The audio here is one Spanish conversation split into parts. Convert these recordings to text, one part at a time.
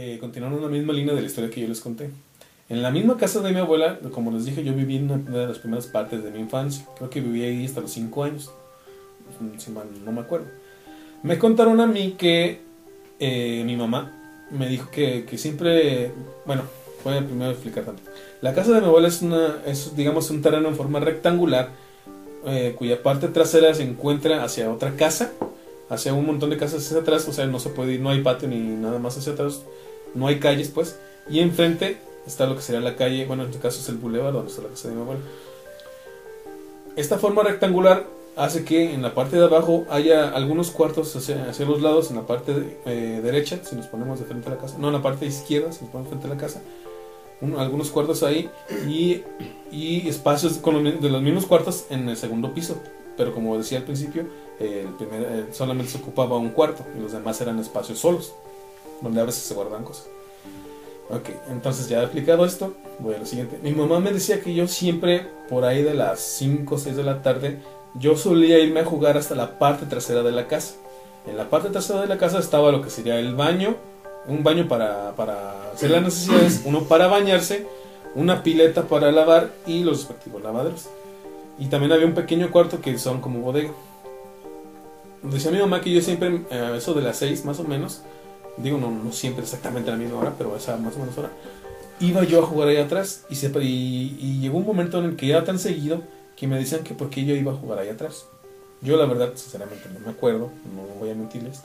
eh, continuando una misma línea de la historia que yo les conté. En la misma casa de mi abuela, como les dije, yo viví en una de las primeras partes de mi infancia. Creo que viví ahí hasta los 5 años. Si mal no me acuerdo. Me contaron a mí que eh, mi mamá me dijo que, que siempre. Bueno, voy a primero explicar también. La casa de mi abuela es, una, es digamos, un terreno en forma rectangular eh, cuya parte trasera se encuentra hacia otra casa, hacia un montón de casas hacia atrás, o sea, no se puede ir, no hay patio ni nada más hacia atrás, no hay calles, pues, y enfrente está lo que sería la calle, bueno, en este caso es el boulevard donde está la casa de mi abuela. Esta forma rectangular hace que en la parte de abajo haya algunos cuartos hacia, hacia los lados, en la parte eh, derecha, si nos ponemos de frente a la casa, no, en la parte izquierda, si nos ponemos frente a la casa, algunos cuartos ahí y, y espacios con de los mismos cuartos en el segundo piso. Pero como decía al principio, primer, solamente se ocupaba un cuarto y los demás eran espacios solos, donde a veces se guardan cosas. Ok, entonces ya he explicado esto, voy a lo siguiente. Mi mamá me decía que yo siempre, por ahí de las 5 o 6 de la tarde, yo solía irme a jugar hasta la parte trasera de la casa. En la parte trasera de la casa estaba lo que sería el baño, un baño para, para hacer las necesidades, uno para bañarse, una pileta para lavar y los respectivos lavaderos. Y también había un pequeño cuarto que son como bodega. Decía mi mamá que yo siempre, a eso de las 6 más o menos, digo no, no siempre exactamente a la misma hora, pero a esa más o menos hora, iba yo a jugar ahí atrás y, se, y, llegó un momento en el que era tan seguido que me decían que por qué yo iba a jugar ahí atrás. Yo la verdad, sinceramente, no me acuerdo, no voy a mentirles.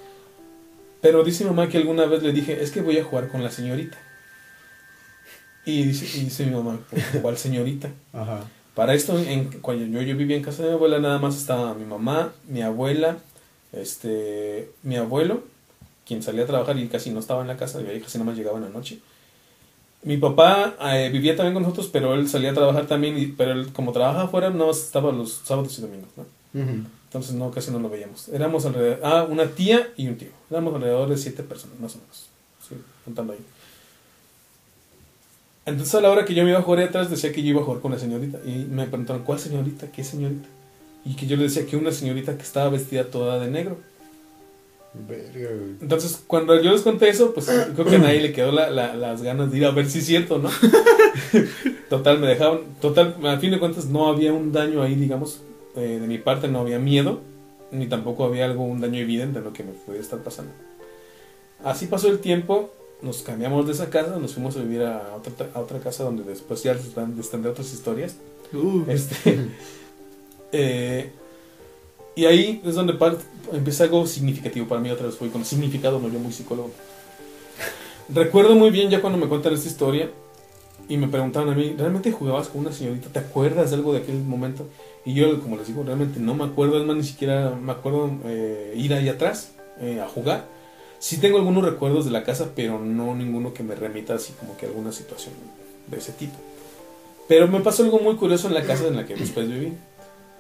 Pero dice mi mamá que alguna vez le dije, es que voy a jugar con la señorita. Y dice, y dice mi mamá, ¿cuál señorita? Ajá. Para esto, en, cuando yo, yo vivía en casa de mi abuela, nada más estaba mi mamá, mi abuela, este, mi abuelo, quien salía a trabajar y casi no estaba en la casa, y casi nada más llegaba en la noche. Mi papá eh, vivía también con nosotros, pero él salía a trabajar también, pero él como trabajaba afuera, no estaba los sábados y domingos, ¿no? Entonces no, casi no lo veíamos. Éramos alrededor, ah, una tía y un tío. Éramos alrededor de siete personas, más o menos. Sí, contando ahí. Entonces a la hora que yo me iba a jugar atrás decía que yo iba a jugar con la señorita. Y me preguntaron, ¿cuál señorita? ¿Qué señorita? Y que yo le decía que una señorita que estaba vestida toda de negro. Entonces, cuando yo les conté eso, pues creo que a nadie le quedó la, las ganas de ir a ver si es cierto, ¿no? total, me dejaron. Total, a fin de cuentas, no había un daño ahí, digamos. Eh, de mi parte no había miedo, ni tampoco había algo, un daño evidente en lo que me pudiera estar pasando. Así pasó el tiempo, nos cambiamos de esa casa, nos fuimos a vivir a otra, a otra casa donde después ya están de otras historias. Uh. Este, eh, y ahí es donde empieza algo significativo para mí otra vez, fui con significado, no yo muy psicólogo. Recuerdo muy bien ya cuando me cuentan esta historia y me preguntaban a mí, ¿realmente jugabas con una señorita? ¿Te acuerdas de algo de aquel momento? Y yo, como les digo, realmente no me acuerdo, es más, ni siquiera me acuerdo eh, ir ahí atrás eh, a jugar. Sí tengo algunos recuerdos de la casa, pero no ninguno que me remita así como que alguna situación de ese tipo. Pero me pasó algo muy curioso en la casa en la que después viví.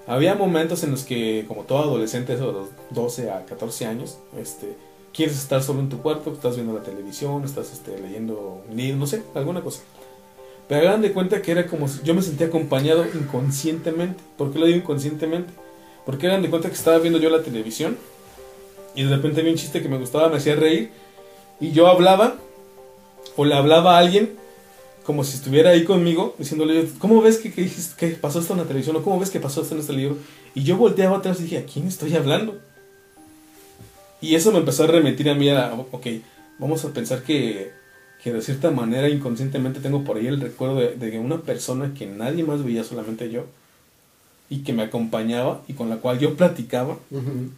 Había momentos en los que, como todo adolescente, eso de los 12 a 14 años, este, quieres estar solo en tu cuarto, estás viendo la televisión, estás este, leyendo un libro, no sé, alguna cosa. Pero hagan de cuenta que era como si yo me sentía acompañado inconscientemente. ¿Por qué lo digo inconscientemente? Porque hagan de cuenta que estaba viendo yo la televisión y de repente vi un chiste que me gustaba, me hacía reír y yo hablaba o le hablaba a alguien como si estuviera ahí conmigo diciéndole, ¿cómo ves que, que, pasó esto en la televisión? ¿O cómo ves que pasó esto en este libro? Y yo volteaba atrás y dije, ¿a quién estoy hablando? Y eso me empezó a remitir a mí a, ok, vamos a pensar que que de cierta manera inconscientemente tengo por ahí el recuerdo de, de, una persona que nadie más veía, solamente yo, y que me acompañaba y con la cual yo platicaba,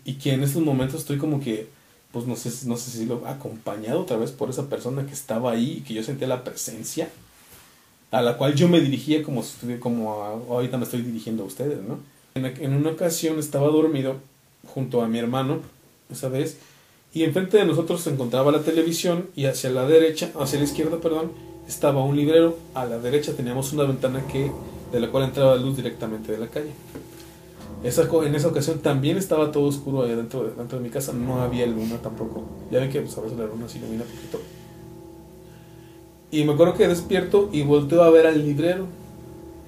y que en estos momentos estoy como que, pues no sé, no sé si lo acompañado otra vez por esa persona que estaba ahí y que yo sentía la presencia, a la cual yo me dirigía como, como ahorita me estoy dirigiendo a ustedes, ¿no? En, una ocasión estaba dormido junto a mi hermano, esa vez, y enfrente de nosotros se encontraba la televisión y hacia la derecha, hacia la izquierda, perdón, estaba un librero. A la derecha teníamos una ventana que de la cual entraba luz directamente de la calle. Esa, en esa ocasión también estaba todo oscuro ahí dentro de, dentro de mi casa, no había luna tampoco. Ya ven que pues, a veces la luna se ilumina poquito. Y me acuerdo que despierto y volteo a ver al librero.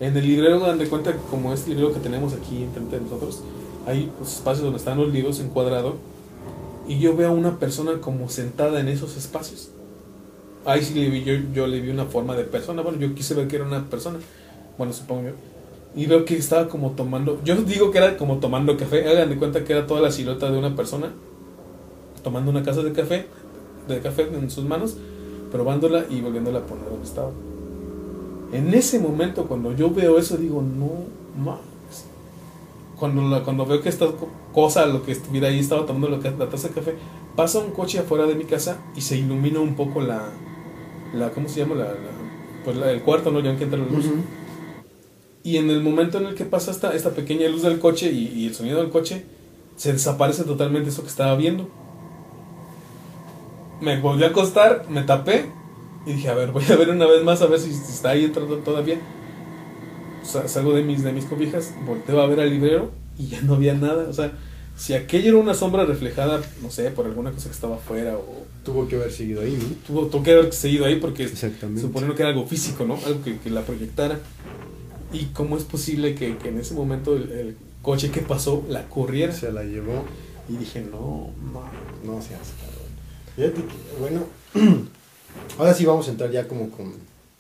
En el librero dan de cuenta que como este librero que tenemos aquí enfrente de nosotros, hay pues, espacios donde están los libros encuadrados y yo veo a una persona como sentada en esos espacios. ahí sí le vi, yo, yo le vi una forma de persona. Bueno, yo quise ver que era una persona. Bueno, supongo yo. Y veo que estaba como tomando. Yo digo que era como tomando café. Hagan de cuenta que era toda la silueta de una persona tomando una casa de café, de café en sus manos, probándola y volviéndola a poner donde estaba. En ese momento, cuando yo veo eso, digo, no mames. Cuando, la, cuando veo que esta cosa, lo que estuviera ahí, estaba tomando la, la taza de café, pasa un coche afuera de mi casa y se ilumina un poco la. la ¿Cómo se llama? La, pues el cuarto, ¿no? Ya que entra la luz. Y en el momento en el que pasa esta, esta pequeña luz del coche y, y el sonido del coche, se desaparece totalmente eso que estaba viendo me volví a acostar, me tapé y dije, a ver, voy a ver una vez más a ver si está ahí entrando todavía. salgo de mis, de mis cobijas, volteo a ver al librero y ya no había nada. O sea, si aquello era una sombra reflejada, no sé, por alguna cosa que estaba afuera o... Tuvo que haber seguido ahí, ¿no? Tuvo, tuvo que haber seguido ahí porque suponiendo que era algo físico, ¿no? Algo que, que la proyectara. ¿Y cómo es posible que, que en ese momento el, el, coche que pasó la corriera? Se la llevó. Y dije, no, no, no seas Fíjate que, bueno, ahora sí vamos a entrar ya como con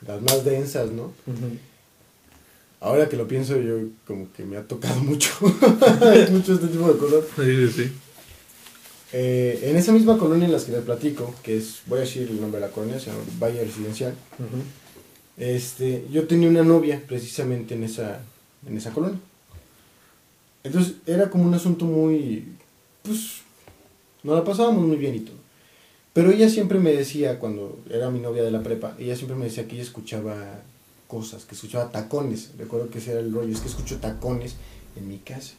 las más densas, ¿no? Ahora que lo pienso, yo como que me ha tocado mucho, mucho este tipo de cosas. Sí, sí. Eh, en esa misma colonia en la que les platico, que es, voy a decir el nombre de la colonia, se llama Valle Residencial, este, yo tenía una novia precisamente en esa, en esa colonia. Entonces era como un asunto muy, pues, nos la pasábamos muy bien y todo. Pero ella siempre me decía, cuando era mi novia de la prepa, ella siempre me decía que ella escuchaba cosas, que escuchaba tacones. Recuerdo que ese era el rollo, es que escucho tacones en mi casa.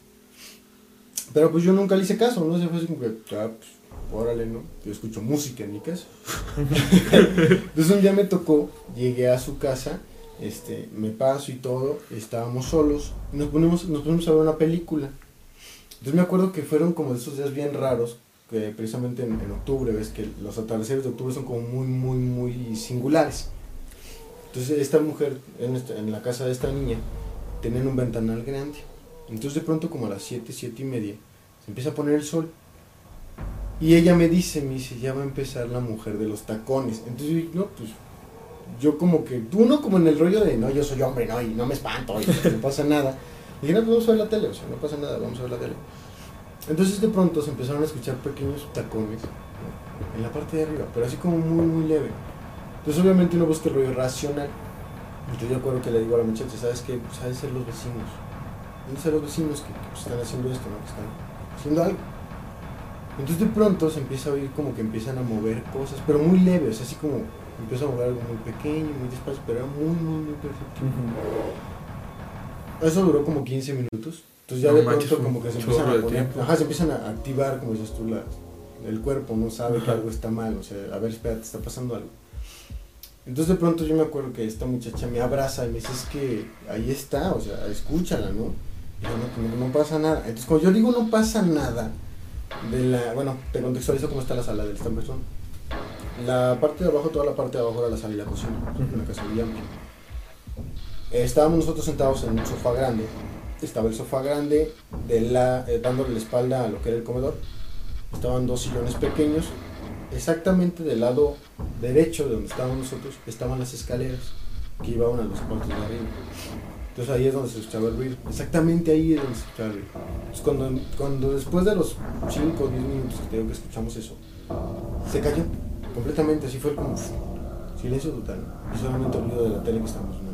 Pero pues yo nunca le hice caso, ¿no? Se fue así como que, ah, pues, órale, ¿no? Yo escucho música en mi casa. Entonces un día me tocó, llegué a su casa, este, me paso y todo, estábamos solos, nos ponemos, nos ponemos a ver una película. Entonces me acuerdo que fueron como de esos días bien raros, precisamente en, octubre, ves que los atardeceres de octubre son como muy, muy, muy singulares. Entonces esta mujer, en, en la casa de esta niña, tenían un ventanal grande. Entonces de pronto como a las 7, 7 y media, se empieza a poner el sol. Y ella me dice, me dice, ya va a empezar la mujer de los tacones. Entonces yo, no, pues yo como que, uno como en el rollo de, no, yo soy hombre, no, y no me espanto, y no pasa nada. Y dije, no, pues vamos a ver la tele, o sea, no pasa nada, vamos a ver la tele. Entonces de pronto se empezaron a escuchar pequeños tacones en la parte de arriba, pero así como muy, muy leve. Entonces obviamente uno busca el rollo racional. Entonces yo acuerdo que le digo a la muchacha, ¿sabes qué? Pues de ser los vecinos. ¿Dónde ser los vecinos que, pues, están haciendo esto, ¿no? Que están haciendo algo. Entonces de pronto se empieza a oír como que empiezan a mover cosas, pero muy leves, así como empieza a mover algo muy pequeño, muy despacio, pero era muy, muy, muy perfecto. Eso duró como 15 minutos. Entonces ya de pronto como que se empiezan a poner, ajá, se empiezan a activar, como dices tú, la, el cuerpo no sabe que algo está mal, o sea, a ver, espérate, está pasando algo. Entonces de pronto yo me acuerdo que esta muchacha me abraza y me dice, es que ahí está, o sea, escúchala, ¿no? Y yo, no, no, no pasa nada. Entonces cuando yo digo no pasa nada, de la, bueno, te contextualizo cómo está la sala de esta persona. La parte de abajo, toda la parte de abajo era la sala y la cocina, en la casa de Estábamos nosotros sentados en un sofá grande estaba el sofá grande de la, eh, dándole la espalda a lo que era el comedor. Estaban dos sillones pequeños. Exactamente del lado derecho de donde estábamos nosotros estaban las escaleras que iban a los cuartos de arriba. Entonces ahí es donde se escuchaba el ruido. Exactamente ahí es donde se escuchaba el ruido. Entonces cuando, cuando después de los 5 o 10 minutos que tengo que escuchamos eso, se cayó completamente. Así fue como silencio total. Y solamente el ruido de la tele que estábamos viendo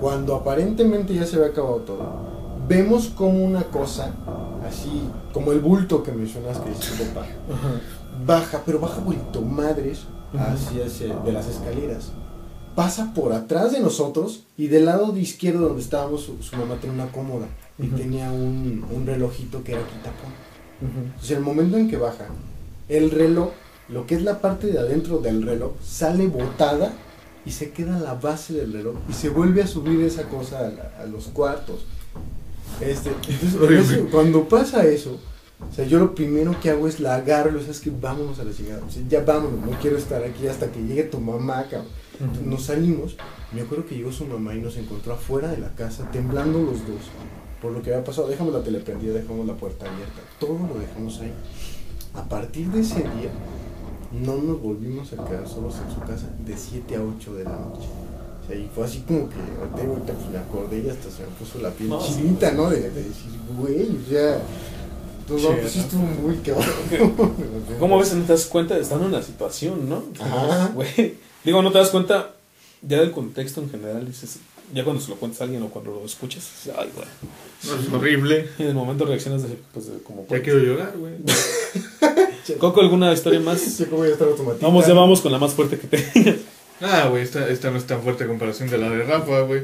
cuando aparentemente ya se había acabado todo, vemos como una cosa, así como el bulto que mencionas que dice papá, baja, pero baja vuelto madres hacia, de las escaleras. Pasa por atrás de nosotros y del lado de izquierdo donde estábamos, su, mamá tenía una cómoda y tenía un, un, relojito que era quitapón. Entonces, el momento en que baja, el reloj, lo que es la parte de adentro del reloj, sale botada y se queda la base del reloj y se vuelve a subir esa cosa a, los cuartos. Este, entonces, cuando pasa eso, o sea, yo lo primero que hago es la agarro, es que vámonos a la chingada, o sea, ya vámonos, no quiero estar aquí hasta que llegue tu mamá, cabrón. Nos salimos, me acuerdo que llegó su mamá y nos encontró afuera de la casa, temblando los dos, por lo que había pasado, dejamos la tele prendida, dejamos la puerta abierta, todo lo dejamos ahí. A partir de ese día, no nos volvimos a quedar solos en su casa de 7 a 8 de la noche. O sea, y fue así como que, ahorita, pues me acordé y hasta se me puso la piel No, sí. chinita, ¿no? De, de decir, güey, o sea, pues sí estuvo muy cabrón. ¿Cómo a veces no te das cuenta de estar en una situación, no? Ajá. Güey. Digo, no te das cuenta ya del contexto en general. Dices, ya cuando se lo cuentas a alguien o cuando lo escuchas, dices, ay, güey. No, es horrible. Y en el momento reaccionas de, pues, de como Ya quiero llorar, güey. Coco, ¿alguna historia más? Sí, como voy a estar automático. Vamos, ya vamos con la más fuerte que tengas. Ah, güey, esta, esta no es tan fuerte a comparación de la de Rafa, güey.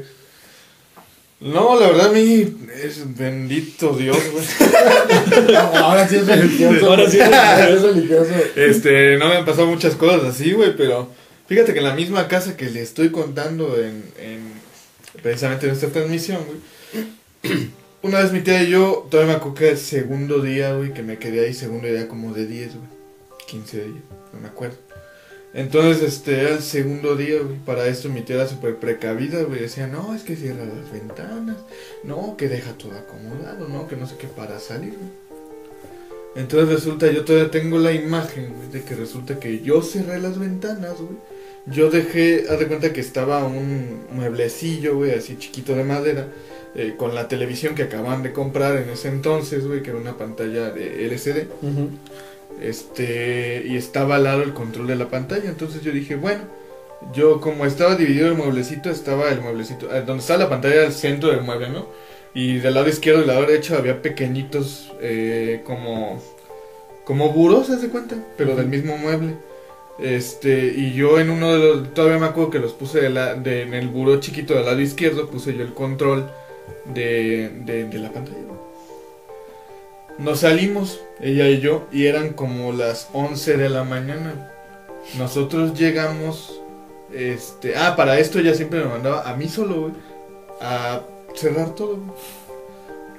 No, la verdad a mí es bendito Dios, güey. Ahora sí es religioso. Ahora sí es Ahora sí es religioso. Este, no me han pasado muchas cosas así, güey, pero fíjate que en la misma casa que le estoy contando en, en precisamente en esta transmisión, güey. Una vez mi tía y yo, todavía me acuerdo el segundo día, güey, que me quedé ahí, segundo día como de 10, güey. 15 días, no me acuerdo. Entonces, este, era el segundo día, güey. Para esto mi tía era súper precavida, güey. Decía, no, es que cierra las ventanas. No, que deja todo acomodado, no, que no sé qué para salir, güey. Entonces resulta, yo todavía tengo la imagen, güey, de que resulta que yo cerré las ventanas, güey. Yo dejé, haz de cuenta que estaba un mueblecillo, güey, así chiquito de madera, eh, con la televisión que acaban de comprar en ese entonces, güey, que era una pantalla de LCD. Este, y estaba al lado el control de la pantalla. Entonces yo dije, bueno, yo como estaba dividido el mueblecito, estaba el mueblecito, eh, donde está la pantalla al centro del mueble, ¿no? Y del lado izquierdo y del lado derecho había pequeñitos, eh, como, como buros, ¿se de cuenta? Pero del mismo mueble. Este, y yo en uno de los, todavía me acuerdo que los puse de la, de, en el buró chiquito del lado izquierdo, puse yo el control de, de, la pantalla. ¿no? Nos salimos, ella y yo, y eran como las 11 de la mañana. Nosotros llegamos, este, ah, para esto ella siempre me mandaba a mí solo, a cerrar todo.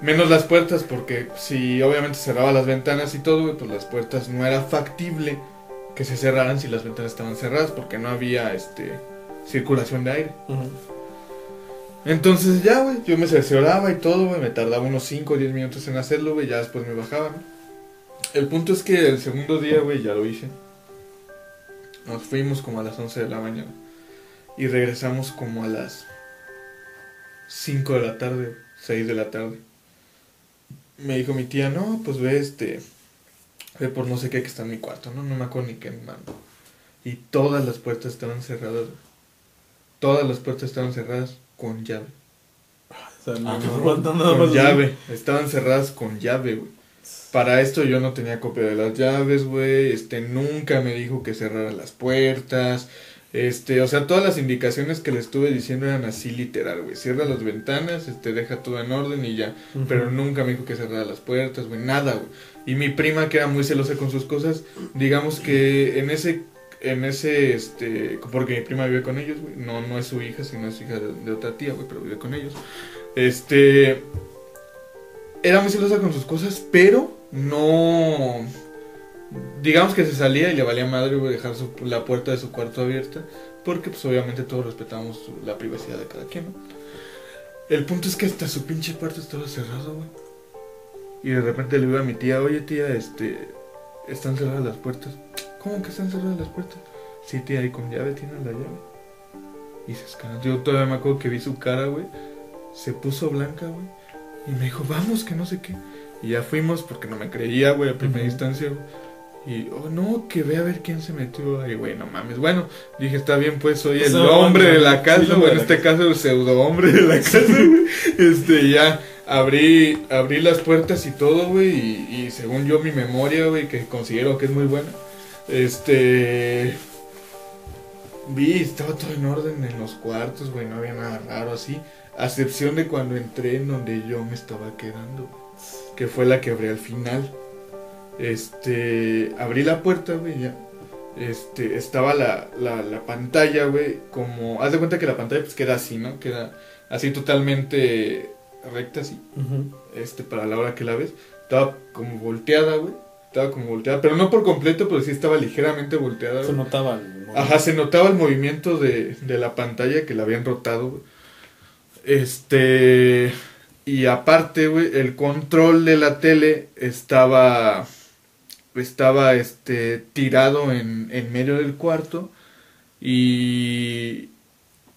Menos las puertas, porque si obviamente cerraba las ventanas y todo, pues las puertas no era factible que se cerraran si las ventanas estaban cerradas, porque no había, este, circulación de aire. Entonces ya, güey, yo me cercioraba y todo, güey, me tardaba unos 5 o 10 minutos en hacerlo, güey, ya después me bajaba. El punto es que el segundo día, güey, ya lo hice. Nos fuimos como a las 11 de la mañana y regresamos como a las 5 de la tarde, 6 de la tarde. Me dijo mi tía, no, pues ve este, ve por no sé qué que está en mi cuarto, ¿no? No me acuerdo ni qué me mando. Y todas las puertas estaban cerradas. Todas las puertas estaban cerradas con llave. O sea, no, Ah, no, Con llave. Estaban cerradas con llave, güey. Para esto yo no tenía copia de las llaves, güey. Este, nunca me dijo que cerrara las puertas. Este, o sea, todas las indicaciones que le estuve diciendo eran así literal, güey. Cierra las ventanas, este, deja todo en orden y ya. Pero nunca me dijo que cerrara las puertas, güey. Nada, güey. Y mi prima, que era muy celosa con sus cosas, digamos que en ese, en ese, este, porque mi prima vive con ellos, güey. No, no es su hija, sino es hija de, otra tía, güey, pero vive con ellos. Este, era muy celosa con sus cosas, pero no, digamos que se salía y le valía madre, güey, dejar su- la puerta de su cuarto abierta, porque pues obviamente todos respetamos la privacidad de cada quien, ¿no? El punto es que hasta su pinche cuarto estaba cerrado, güey. Y de repente le digo a mi tía, oye tía, este, están cerradas las puertas. ¿Cómo que están cerradas las puertas? Sí, tía, ahí con llave, tienen la llave. Y se escanó. Yo todavía me acuerdo que vi su cara, güey. Se puso blanca, güey. Y me dijo, vamos, que no sé qué. Y ya fuimos porque no me creía, güey, a primera Ujú. instancia, güey. Y, oh, no, que ve a ver quién se metió ahí, güey, no mames. Bueno, dije, está bien, pues soy el hombre de la sí, casa, güey, en este caso el pseudo hombre de la casa, güey. Este, ya abrí, abrí las puertas y todo, güey, y, y según yo mi memoria, güey, que considero que es muy buena, este... Vi, estaba todo en orden en los cuartos, güey, no había nada raro así. A excepción de cuando entré en donde yo me estaba quedando, que fue la que abrí al final. Este, abrí la puerta, güey, ya. Este, estaba la, la, la pantalla, güey, como... Haz de cuenta que la pantalla pues queda así, ¿no? Queda así totalmente recta, así, este, para la hora que la ves. Estaba como volteada, güey. Estaba como volteada, pero no por completo, pero sí estaba ligeramente volteada. Se notaba el Ajá, se notaba el movimiento de, de la pantalla que la habían rotado, güey. Este. Y aparte, güey, el control de la tele estaba estaba este tirado en, en medio del cuarto y,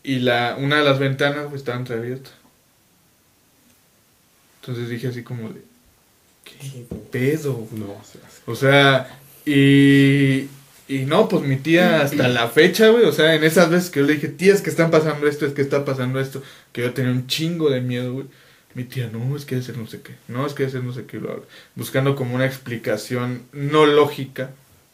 y la, una de las ventanas pues, estaba entreabierta. Entonces dije así como de, ¿qué pedo? No, O sea, y, y no, pues mi tía hasta la fecha, güey, o sea, en esas veces que yo le dije, tía, es que están pasando esto, es que está pasando esto, que yo tenía un chingo de miedo, güey. Mi tía, no, es que ser no sé qué, no, es que ser no sé qué, lo buscando como una explicación no lógica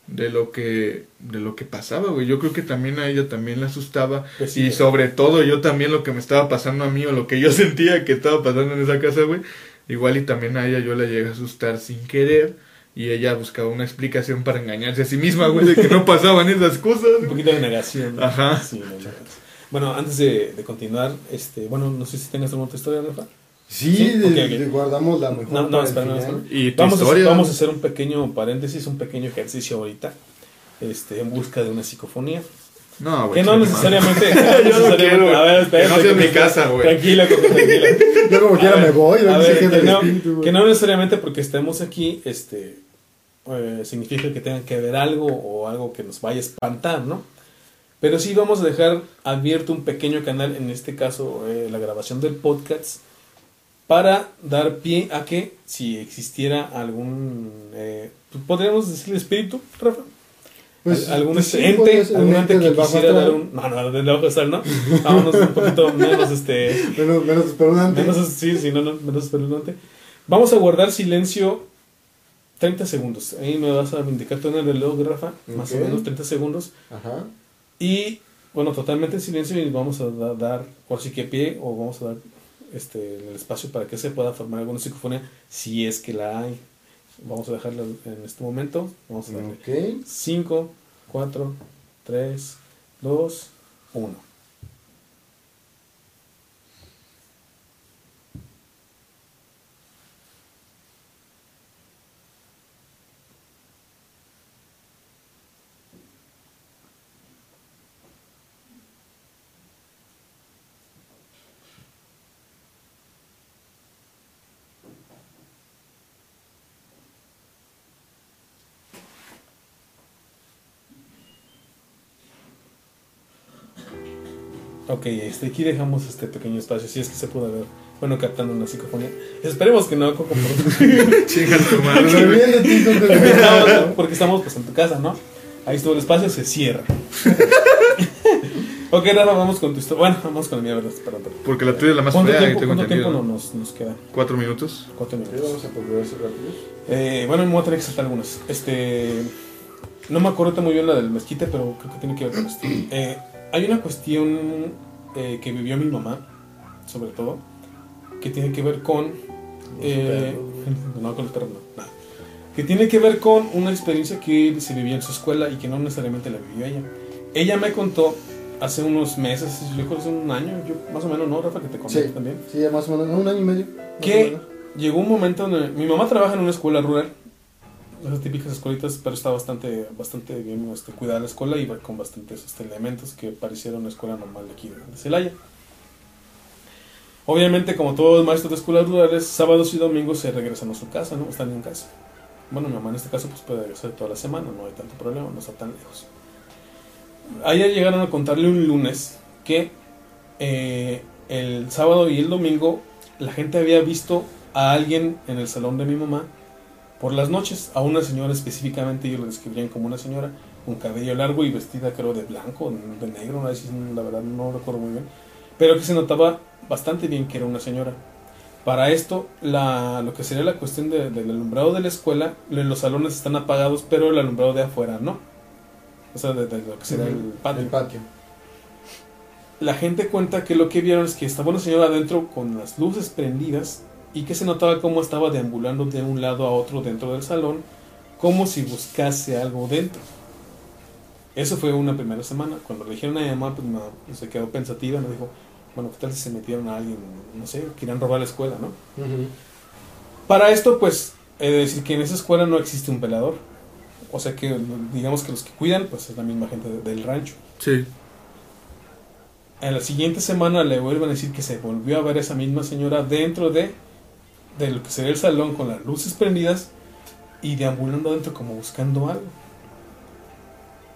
de lo que de lo que pasaba, güey. Yo creo que también a ella también le asustaba Pues sí, y sobre todo yo también lo que me estaba pasando a mí o lo que yo sentía que estaba pasando en esa casa, güey. Igual y también a ella yo la llegué a asustar sin querer y ella buscaba una explicación para engañarse a sí misma, güey, de que no pasaban esas cosas. Un poquito de negación. ¿no? Ajá. Sí, no, no. Bueno, antes de, de continuar, este, bueno, no sé si tengas alguna otra historia, Rafa. Sí, Sí, de- ok, ok. de- guardamos la mejor No, no, espera, no, espera. Y tu Vamos, a, vamos a hacer un pequeño paréntesis, un pequeño ejercicio ahorita, este, en busca de una psicofonía. No, güey. Que no necesariamente. Yo no quiero, güey. A ver, espérate, Que no sea en mi casa, güey. Tranquila, Coco, tranquila. Yo como quiera me voy, a ¿no? ver, que no, que no necesariamente porque estemos aquí, este, eh, significa que tenga que ver algo o algo que nos vaya a espantar, ¿no? Pero sí vamos a dejar abierto un pequeño canal, en este caso eh, la grabación del podcast, para dar pie a que si existiera algún, eh, podríamos decirle espíritu, Rafa, Pues, Al- algún pues sí, ente, algún ente que quisiera dar un, no, no, del bajo astral, ¿no? Vámonos un poquito menos, este, Menos, menos espeluznante. Menos, sí, sí, no, no, menos espeluznante. Vamos a guardar silencio 30 segundos. Ahí me vas a indicar tú en el reloj, Rafa, más o menos 30 segundos. Ajá. Y bueno, totalmente en silencio y vamos a da- dar, por si que pie, o vamos a dar este, el espacio para que se pueda formar alguna psicofonía, si es que la hay. Vamos a dejarla en este momento. Vamos a darle Ok. 5, 4, 3, 2, 1. Ok, este, aquí dejamos este pequeño espacio, si es que se pudo ver, bueno, captando una psicofonía. Esperemos que no, Coco, Chinga tu madre. porque, que- estamos, porque estamos pues en tu casa, ¿no? Ahí estuvo el espacio, se cierra. ok, Rafa, vamos con tu historia. Bueno, vamos con la mía, ¿verdad? Perdón, perdón. Porque la tuya es la más ¿Cuánto fea, tiempo, tengo cuánto tiempo no- nos, nos queda? ¿Cuatro minutos? Cuatro minutos. vamos a. Eh, bueno, me voy a tener que saltar algunas. Este. No me acuerdo muy bien la del mezquite, pero creo que tiene que ver con esto. Eh, hay una cuestión eh, que vivió mi mamá, sobre todo, que tiene que ver con. eh, no, con los perros, no. nada. Que tiene que ver con una experiencia que se vivía en su escuela y que no necesariamente la vivió ella. Ella me contó hace unos meses, yo creo que hace un año, yo más o menos, ¿no, Rafa? Que te conté Sí. también. Sí, más o menos, un año y medio. Que llegó un momento donde mi mamá trabaja en una escuela rural, esas típicas escuelitas, pero está bastante, bastante bien este, cuidada la escuela y con bastantes este, elementos que pareciera una escuela normal aquí de Celaya. Obviamente, como todos los maestros de escuelas rurales, sábados y domingos se regresan a su casa, ¿no? Están en casa. Bueno, mi mamá en este caso pues puede regresar toda la semana, no hay tanto problema, no está tan lejos. Ayer llegaron a contarle un lunes que eh, el sábado y el domingo la gente había visto a alguien en el salón de mi mamá por las noches, a una señora específicamente, ellos lo describían como una señora con cabello largo y vestida creo de blanco, de negro, no sé la verdad no recuerdo muy bien, pero que se notaba bastante bien que era una señora. Para esto, la, lo que sería la cuestión de- del alumbrado de la escuela, los salones están apagados, pero el alumbrado de afuera no. O sea, de, de lo que sería el Ujú, patio El patio. la gente cuenta que lo que vieron es que estaba una señora adentro con las luces prendidas y que se notaba cómo estaba deambulando de un lado a otro dentro del salón, como si buscase algo dentro. Eso fue una primera semana. Cuando le dijeron a mi mamá, pues mi mamá se quedó pensativa, me dijo, bueno, ¿qué tal si se metieron a alguien, no sé, querían robar la escuela, ¿no? Para esto, pues, he de decir que en esa escuela no existe un velador. O sea que, digamos que los que cuidan, pues es la misma gente de- del rancho. Sí. En la siguiente semana le vuelven a decir que se volvió a ver a esa misma señora dentro de, de lo que sería el salón con las luces prendidas, y deambulando adentro como buscando algo.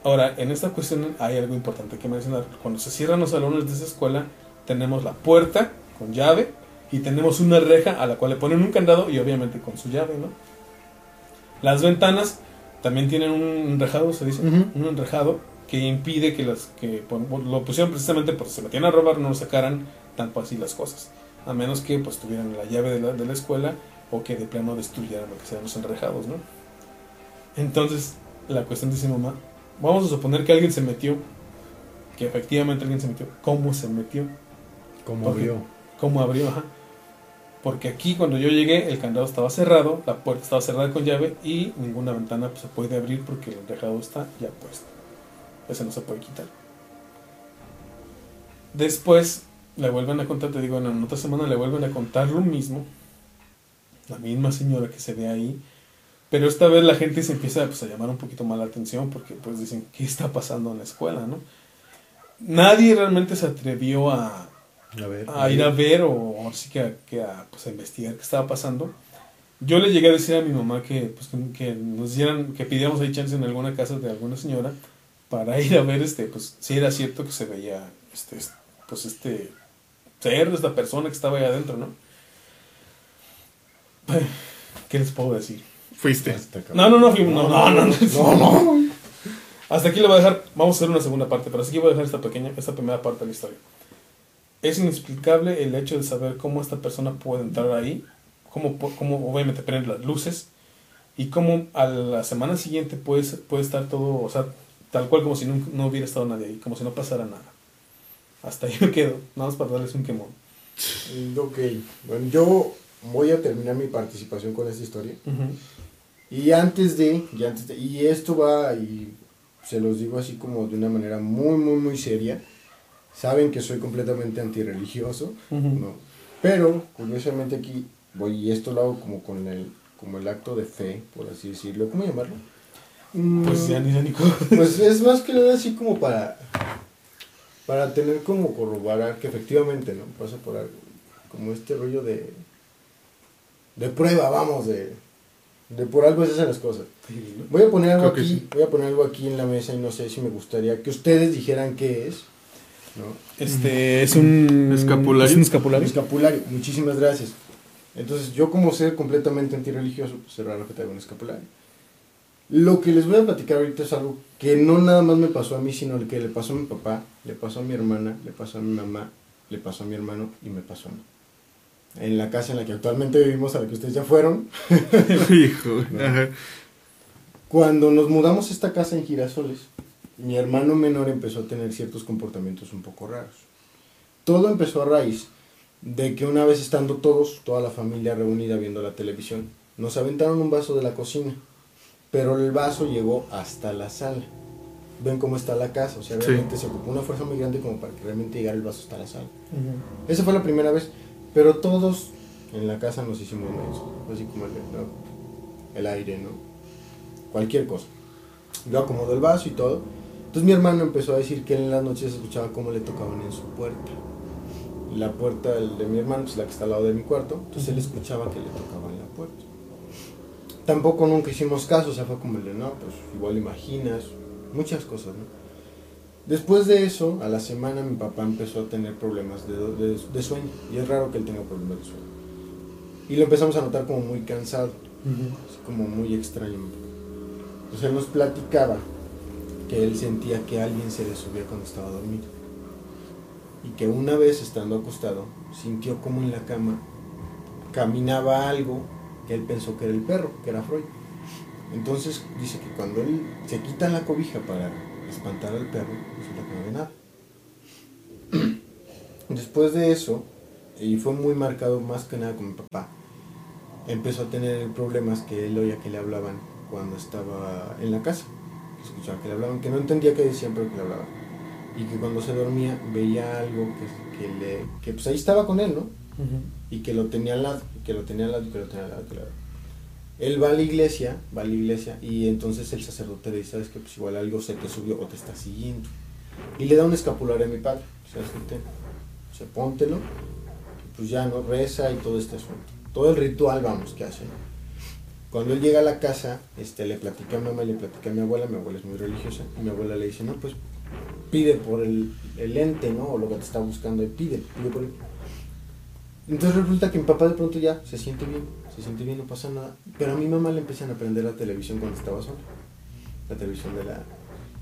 Ahora, en esta cuestión hay algo importante que mencionar. Cuando se cierran los salones de esa escuela, tenemos la puerta con llave y tenemos una reja a la cual le ponen un candado y obviamente con su llave, ¿no? Las ventanas también tienen un enrejado, se dice, un enrejado que impide que las que lo pusieron precisamente porque se metían a robar no sacaran tan fácil las cosas, a menos que pues tuvieran la llave de la, de la escuela o que de plano destruyeran lo que sean los enrejados, ¿no? Entonces, la cuestión dice mamá, vamos a suponer que alguien se metió, que efectivamente alguien se metió, ¿cómo se metió? Porque- vio. ¿Cómo abrió? Ajá. Porque aquí cuando yo llegué el candado estaba cerrado, la puerta estaba cerrada con llave y ninguna ventana pues, se puede abrir porque el enrejado está ya puesto. Ese no se puede quitar. Después le vuelven a contar, te digo, en otra semana le vuelven a contar lo mismo. La misma señora que se ve ahí. Pero esta vez la gente se empieza pues, a llamar un poquito más la atención porque pues dicen, ¿qué está pasando en la escuela? ¿no? Nadie realmente se atrevió a, A ver. a ir a ver o así que, a, que a, pues, a investigar qué estaba pasando. Yo le llegué a decir a mi mamá que, pues, que, que nos dieran, que pidiéramos ahí chance en alguna casa de alguna señora para ir a ver este, pues si era cierto que se veía este, pues este ser de esta persona que estaba ahí adentro, ¿no? ¿Qué les puedo decir? Fuiste. Hasta acá. No, no, no, fuimos- no, no, no, no. No, no. Hasta aquí le voy a dejar, vamos a hacer una segunda parte, pero hasta aquí voy a dejar esta pequeña, esta primera parte de la historia. Es inexplicable el hecho de saber cómo esta persona puede entrar ahí, cómo, po- cómo obviamente prende las luces y cómo a la semana siguiente puede, ser- puede estar todo, o sea, tal cual como si no, no hubiera estado nadie ahí, como si no pasara nada. Hasta ahí me quedo, nada más para darles un quemón. Mm, Ok, bueno, yo voy a terminar mi participación con esta historia. Y antes de, y antes de, y esto va, y se los digo así como de una manera muy, muy, muy seria. Saben que soy completamente antirreligioso, Ujú. ¿no? Pero, curiosamente aquí, voy, y esto lo hago como con el, como el acto de fe, por así decirlo. ¿Cómo llamarlo? Pues ya ni. Pues es más que nada así como para, para tener como corroborar que efectivamente, ¿no? Pasa por algo, como este rollo de, de prueba, vamos, de, de por algo se hacen las cosas. Voy a poner algo Creo aquí, sí. voy a poner algo aquí en la mesa y no sé si me gustaría que ustedes dijeran qué es, ¿no? Este es un Escapulario. Es un Un escapulario. escapulario, muchísimas gracias. Entonces, yo como ser completamente antirreligioso, pues es raro que traiga un escapulario. Lo que les voy a platicar ahorita es algo que no nada más me pasó a mí, sino que le pasó a mi papá, le pasó a mi hermana, le pasó a mi mamá, le pasó a mi hermano y me pasó a mí. En la casa en la que actualmente vivimos, a la que ustedes ya fueron, Hijo. No. Cuando nos mudamos a esta casa en Girasoles, mi hermano menor empezó a tener ciertos comportamientos un poco raros. Todo empezó a raíz de que una vez estando todos, toda la familia reunida viendo la televisión, nos aventaron un vaso de la cocina, pero el vaso llegó hasta la sala. Ven cómo está la casa, o sea, Sí. realmente se ocupó una fuerza muy grande como para que realmente llegara el vaso hasta la sala. Esa fue la primera vez, pero todos en la casa nos hicimos mensos, así como el, ¿no? el aire, ¿no? Cualquier cosa. Yo acomodo el vaso y todo. Entonces mi hermano empezó a decir que en las noches escuchaba cómo le tocaban en su puerta. La puerta de mi hermano, pues la que está al lado de mi cuarto, entonces él escuchaba que le tocaban la puerta. Tampoco nunca hicimos caso, o sea, fue como el de, no, pues igual imaginas, muchas cosas, ¿no? Después de eso, a la semana mi papá empezó a tener problemas de, de- de sueño. Y es raro que él tenga problemas de sueño. Y lo empezamos a notar como muy cansado, como muy extraño. Entonces él nos platicaba que él sentía que alguien se le subía cuando estaba dormido. Y que una vez estando acostado, sintió como en la cama caminaba algo que él pensó que era el perro, que era Freud. Entonces dice que cuando él se quita la cobija para espantar al perro, resulta que no ve nada. Después de eso, y fue muy marcado más que nada con mi papá, empezó a tener problemas que él oía que le hablaban cuando estaba en la casa. Escuchaba que le hablaban, que no entendía qué decían, pero que le hablaban. Y que cuando se dormía veía algo que, que le, que pues ahí estaba con él, ¿no? Y que lo tenía al lado, que lo tenía al lado, que lo tenía al lado, que lo- Él va a la iglesia, va a la iglesia, y entonces el sacerdote le dice, sabes que pues igual algo se te subió o te está siguiendo. Y le da un escapulario a mi padre, O sea, póntelo, y pues ya, ¿no? Reza y todo este asunto. Todo el ritual, vamos, que hace. Cuando él llega a la casa, este, le platica a mi mamá y le platica a mi abuela, mi abuela es muy religiosa, y mi abuela le dice, no, pues pide por el, el ente, ¿no? O lo que te está buscando, y pide, pide por él. Entonces resulta que mi papá de pronto ya se siente bien, se siente bien, no pasa nada. Pero a mi mamá le empiezan a prender la televisión cuando estaba sola, la televisión de la,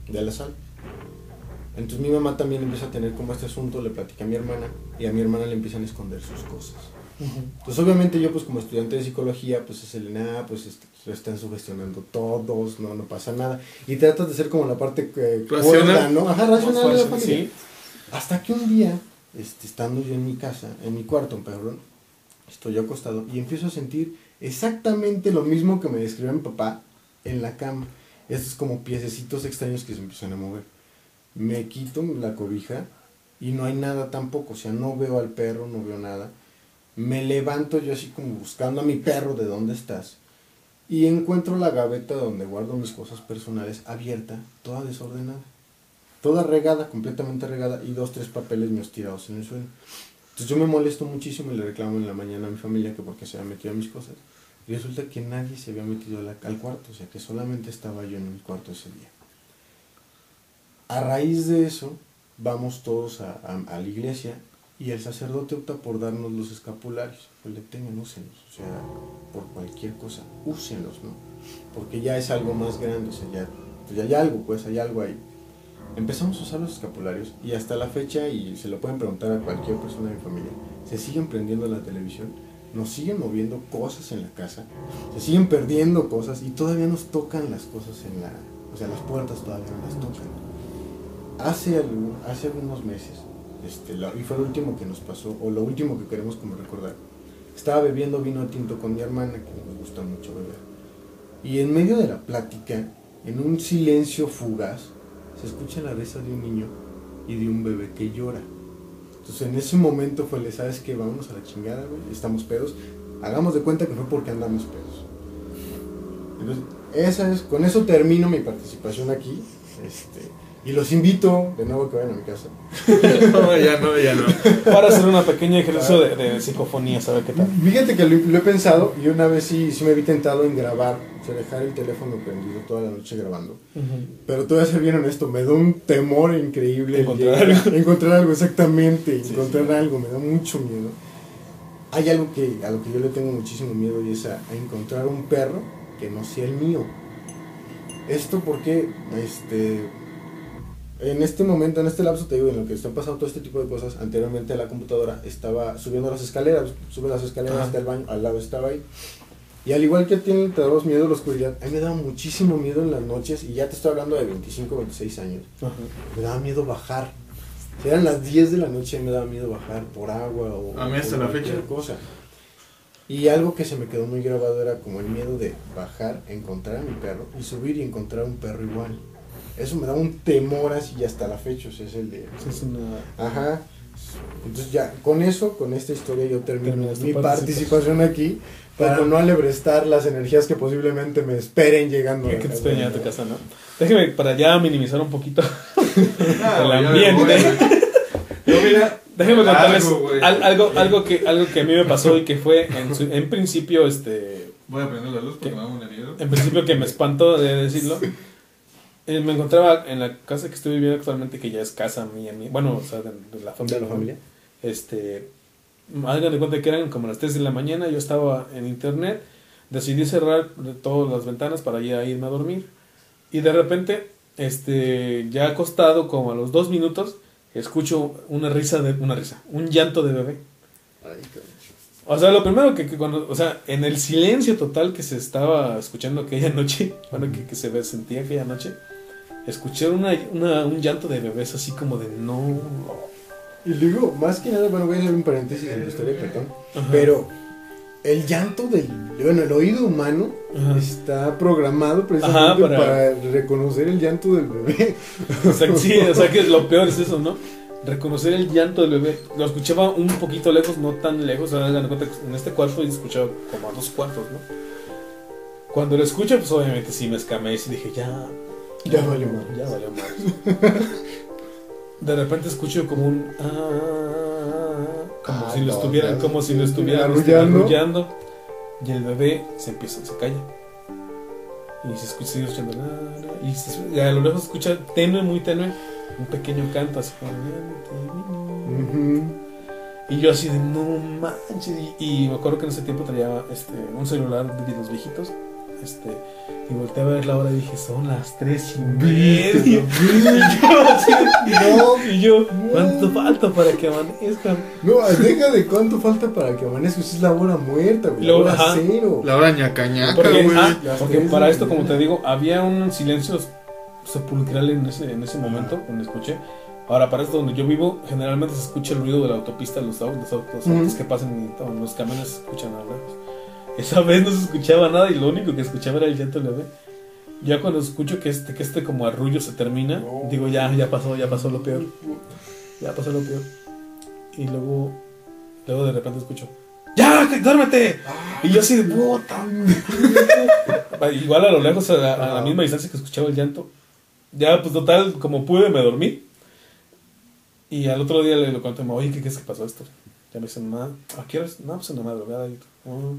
de la sala. Entonces mi mamá también empieza a tener como este asunto, le platica a mi hermana, y a mi hermana le empiezan a esconder sus cosas. Entonces obviamente yo pues como estudiante de psicología pues es el nada, pues est- lo están sugestionando todos, no, no pasa nada. Y tratas de ser como la parte eh, Racional. cuerda, ¿no? Ajá, racional de la familia. Sí. Hasta que un día, este, estando yo en mi casa, en mi cuarto, perdón, estoy acostado y empiezo a sentir exactamente lo mismo que me describió mi papá en la cama. Estos como piececitos extraños que se empiezan a mover. Me quito la cobija y no hay nada tampoco, o sea, no veo al perro, no veo nada. Me levanto yo así como buscando a mi perro de dónde estás. Y encuentro la gaveta donde guardo mis cosas personales abierta, toda desordenada. Toda regada, completamente regada, y dos, tres papeles míos tirados en el suelo. Entonces yo me molesto muchísimo y le reclamo en la mañana a mi familia que porque se había metido a mis cosas. Y resulta que nadie se había metido al cuarto, o sea que solamente estaba yo en mi cuarto ese día. A raíz de eso, vamos todos a, a- a la iglesia y el sacerdote opta por darnos los escapularios. Pues le tengan, úsenlos, o sea, por cualquier cosa, úsenlos, ¿no? Porque ya es algo más grande, o sea, ya, pues ya hay algo, pues hay algo ahí. Empezamos a usar los escapularios y hasta la fecha, y se lo pueden preguntar a cualquier persona de mi familia, se siguen prendiendo la televisión, nos siguen moviendo cosas en la casa, se siguen perdiendo cosas y todavía nos tocan las cosas en la... O sea, las puertas todavía no las tocan. Hace, algún- hace algunos meses, este, lo- y fue lo último que nos pasó, o lo último que queremos como recordar, estaba bebiendo vino tinto con mi hermana, que nos gusta mucho beber. Y en medio de la plática, en un silencio fugaz, se escucha la risa de un niño y de un bebé que llora. Entonces en ese momento fue, le sabes que vámonos a la chingada, güey, estamos pedos. Hagamos de cuenta que fue porque andamos pedos. Entonces, esa es, con eso termino mi participación aquí. Este, y los invito de nuevo a que vayan a mi casa. No, ya no, ya no. Para hacer una pequeña ejercicio de, de psicofonía, saber qué tal. Fíjate que lo, lo he pensado y una vez sí, sí me vi tentado en grabar, sea, dejar el teléfono prendido toda la noche grabando. Pero te voy a ser bien honesto, me da un temor increíble Encontrar llegar- encontrar algo, exactamente, Sí, encontrar algo, me da mucho miedo. Hay algo que a lo que yo le tengo muchísimo miedo y es a, a encontrar un perro que no sea el mío. Esto porque, este, en este momento, en este lapso, te digo, en lo que están pasando todo este tipo de cosas, anteriormente la computadora estaba subiendo las escaleras, sube las escaleras Ajá. hasta el baño, al lado estaba ahí. Y al igual que a ti te damos miedo a la oscuridad, a mí me daba muchísimo miedo en las noches, y ya te estoy hablando de 25, 26 años, Ajá. me daba miedo bajar. Si eran las 10 de la noche, me daba miedo bajar por agua o A mí hasta la fecha. cosa. Y algo que se me quedó muy grabado era como el miedo de bajar, encontrar a mi perro y subir y encontrar un perro igual. Eso me da un temor así hasta la fecha, o sea, es el de... Es una... Ajá. Entonces ya, con eso, con esta historia yo termino Terminas tu mi participación aquí para no alebrestar las energías que posiblemente me esperen llegando Que te esperen a tu casa, ¿no? Déjeme para ya minimizar un poquito Ah, el ambiente. Yo, mira, Déjenme contarles algo, al- algo, algo, que, algo que a mí me pasó y que fue en, su- en principio, este, Voy a prender la luz porque me da un miedo. en principio que me espanto de decirlo. Eh, me encontraba en la casa que estoy viviendo actualmente, que ya es casa mía, mía bueno, o sea, de, de la familia. ¿De la familia? Este, hagan de cuenta que eran como las 3 de la mañana, yo estaba en internet, decidí cerrar todas las ventanas para ya irme a dormir. Y de repente, este, ya acostado como a los dos minutos, escucho una risa de, una risa, un llanto de bebé. O sea, lo primero que, que cuando, o sea, en el silencio total que se estaba escuchando aquella noche, bueno, que, que se sentía aquella noche, escuché una, una, un llanto de bebés así como de no. Y luego, más que nada, bueno, voy a hacer un paréntesis en la historia, perdón. Ajá. Pero el llanto del, bueno, el oído humano Ajá. está programado precisamente Ajá, para- para... reconocer el llanto del bebé. O sea, sí, o sea que lo peor es eso, ¿no? Reconocer el llanto del bebé. Lo escuchaba un poquito lejos, no tan lejos. Cuenta en este cuarto y escuchaba como a dos cuartos, ¿no? Cuando lo escuché, pues obviamente sí me escamé y dije, ya. Ya valió madre. Ya valió madre. De repente escucho como un. ah, como Ah, si lo no, estuvieran, como si lo estuvieran arrullando. arrullando. y el bebé se empieza, se calla. Y se escucha, sigue escuchando, y, se- y a lo lejos se escucha tenue, muy tenue, un pequeño canto así como, y yo así de, no manches, y, y me acuerdo que en ese tiempo traía este, un celular de los viejitos, este, y volteé a ver la hora y dije, son las tres y media. Y yo así, No, y yo, ¿cuánto falta para que amanezcan? no, deja de cuánto falta para que amanezca. Es la hora muerta, güey. La hora ajá. cero. La hora ñacañaca, Porque, güey. ah, porque para esto, como te digo, había un silencio sepulcral en ese, en ese momento, cuando escuché. Ahora, para esto donde yo vivo, generalmente se escucha el ruido de la autopista, los autos, los autos, autos que pasan y todo, los camiones se escuchan lejos. Esa vez no se escuchaba nada y lo único que escuchaba era el llanto del bebé. Ya cuando escucho que este, que este como arrullo se termina, No. digo ya, ya pasó, ya pasó lo peor. Ya pasó lo peor. Y luego, luego de repente escucho, ¡Ya, duérmete! Y yo así de puta. Igual a lo lejos, a, la- a la Ajá. misma distancia que escuchaba el llanto. Ya, pues total, como pude, me dormí. Y al otro día le lo conté, oye, ¿qué crees que pasó esto? Ya me dice, mamá, ¿a qué horas? No, pues en la madrugada. Y, "Oh".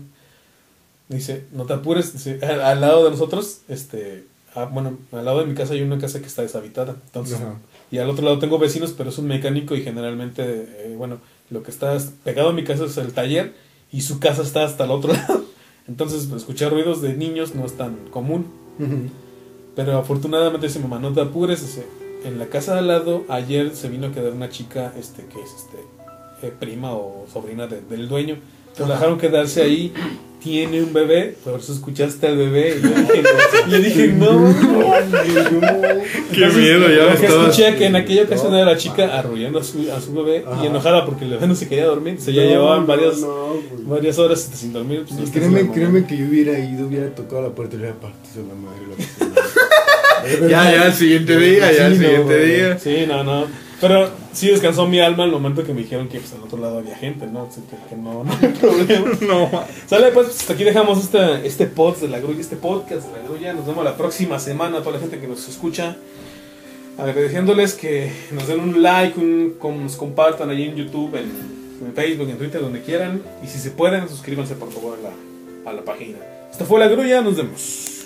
Dice, no te apures. Dice, al, al lado de nosotros, este, ah, bueno, al lado de mi casa hay una casa que está deshabitada. Entonces, Ajá. y al otro lado tengo vecinos, pero es un mecánico y generalmente, eh, bueno, lo que está pegado a mi casa es el taller y su casa está hasta el otro lado. Entonces, escuchar ruidos de niños no es tan común. Pero afortunadamente dice mamá, no te apures. dice, en la casa de al lado, ayer se vino a quedar una chica este, que es este, eh, prima o sobrina de- del dueño. La dejaron quedarse ahí. Tiene un bebé, por eso escuchaste al bebé. Y yo dije, le dije, no. Qué miedo, ya Lo escuché que en aquella ocasión era la chica arrullando a su, a su bebé Ajá. y enojada porque el bebé no se quería dormir. Se ya No, llevaban no, varias, no, varias horas sin dormir. pues, créeme, créeme que yo hubiera ido, hubiera tocado la puerta y le hubiera partido la madre. lo Ya, ya, el siguiente día, ya, el no, siguiente día. Sí, no, no. Pero sí descansó mi alma al momento que me dijeron que pues, al otro lado había gente, ¿no? Así que, que no, no hay problema. No, Sale, pues, hasta aquí dejamos este, este pod de la grulla, este podcast de la grulla. Nos vemos la próxima semana a toda la gente que nos escucha. Agradeciéndoles que nos den un like, un, nos compartan ahí en YouTube, en, en Facebook, en Twitter, donde quieran. Y si se pueden, suscríbanse por favor a la, a la página. Esta fue la grulla, nos vemos.